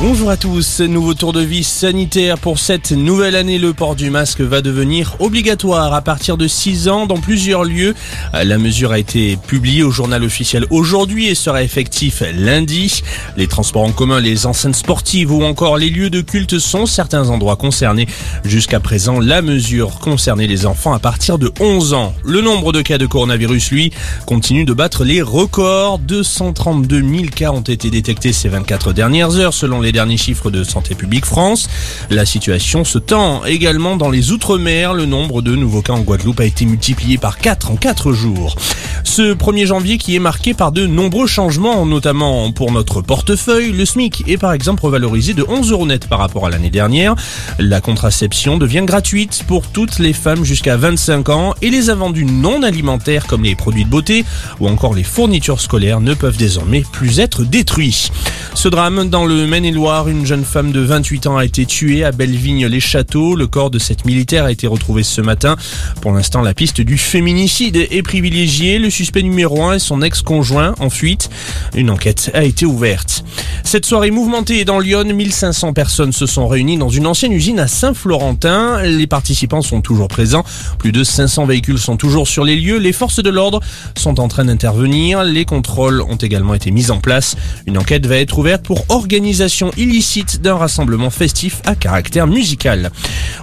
Bonjour à tous, nouveau tour de vie sanitaire pour cette nouvelle année. Le port du masque va devenir obligatoire à partir de 6 ans dans plusieurs lieux. La mesure a été publiée au journal officiel aujourd'hui et sera effectif lundi. Les transports en commun, les enceintes sportives ou encore les lieux de culte sont certains endroits concernés. Jusqu'à présent, la mesure concernait les enfants à partir de 11 ans. Le nombre de cas de coronavirus, lui, continue de battre les records. 232 000 cas ont été détectés ces 24 dernières heures selon les derniers chiffres de Santé publique France. La situation se tend également dans les Outre-mer. Le nombre de nouveaux cas en Guadeloupe a été multiplié par 4 en 4 jours. Ce 1er janvier qui est marqué par de nombreux changements, notamment pour notre portefeuille. Le SMIC est par exemple revalorisé de 11 euros net par rapport à l'année dernière. La contraception devient gratuite pour toutes les femmes jusqu'à 25 ans et les invendus non alimentaires comme les produits de beauté ou encore les fournitures scolaires ne peuvent désormais plus être détruits. Ce drame dans le Maine-et-Loire, une jeune femme de 28 ans a été tuée à Bellevigne-les-Châteaux. Le corps de cette militaire a été retrouvé ce matin. Pour l'instant, la piste du féminicide est privilégiée. Le suspect numéro 1 est son ex-conjoint en fuite. Une enquête a été ouverte. Cette soirée mouvementée dans Lyon, 1500 personnes se sont réunies dans une ancienne usine à Saint-Florentin. Les participants sont toujours présents. Plus de 500 véhicules sont toujours sur les lieux. Les forces de l'ordre sont en train d'intervenir. Les contrôles ont également été mis en place. Une enquête va être ouverte pour organisation illicite d'un rassemblement festif à caractère musical.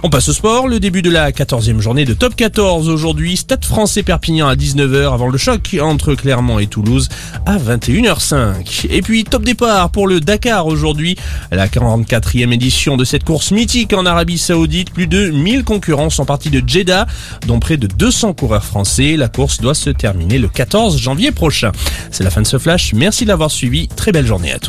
On passe au sport, le début de la 14e journée de top 14 aujourd'hui, Stade français Perpignan à 19h avant le choc entre Clermont et Toulouse à 21h05. Et puis top départ pour Dakar aujourd'hui, la 44e édition de cette course mythique en Arabie Saoudite, plus de 1000 concurrents sont partis de Jeddah, dont près de 200 coureurs français. La course doit se terminer le 14 janvier prochain. C'est la fin de ce flash, merci de l'avoir suivi, très belle journée à tous.